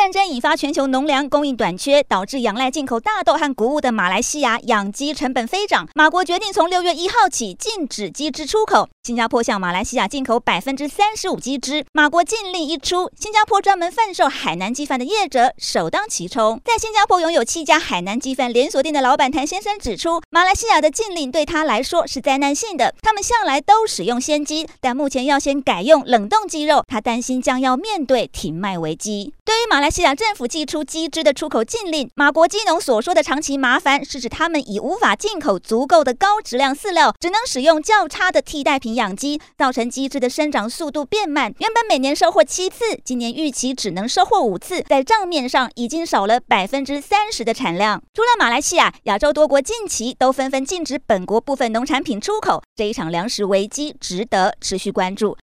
战争引发全球农粮供应短缺，导致仰赖进口大豆和谷物的马来西亚养鸡成本飞涨。马国决定从六月一号起禁止鸡只出口。新加坡向马来西亚进口百分之三十五鸡只。马国禁令一出，新加坡专门贩售海南鸡饭的业者首当其冲。在新加坡拥有七家海南鸡饭连锁店的老板谭先生指出，马来西亚的禁令对他来说是灾难性的。他们向来都使用鲜鸡，但目前要先改用冷冻鸡肉，他担心将要面对停卖危机。对马来西亚政府祭出鸡只的出口禁令，马国鸡农所说的长期麻烦，是指他们已无法进口足够的高质量饲料，只能使用较差的替代品养鸡，造成鸡只的生长速度变慢。原本每年收获七次，今年预期只能收获五次，在账面上已经少了百分之三十的产量。除了马来西亚，亚洲多国近期都纷纷禁止本国部分农产品出口，这一场粮食危机值得持续关注。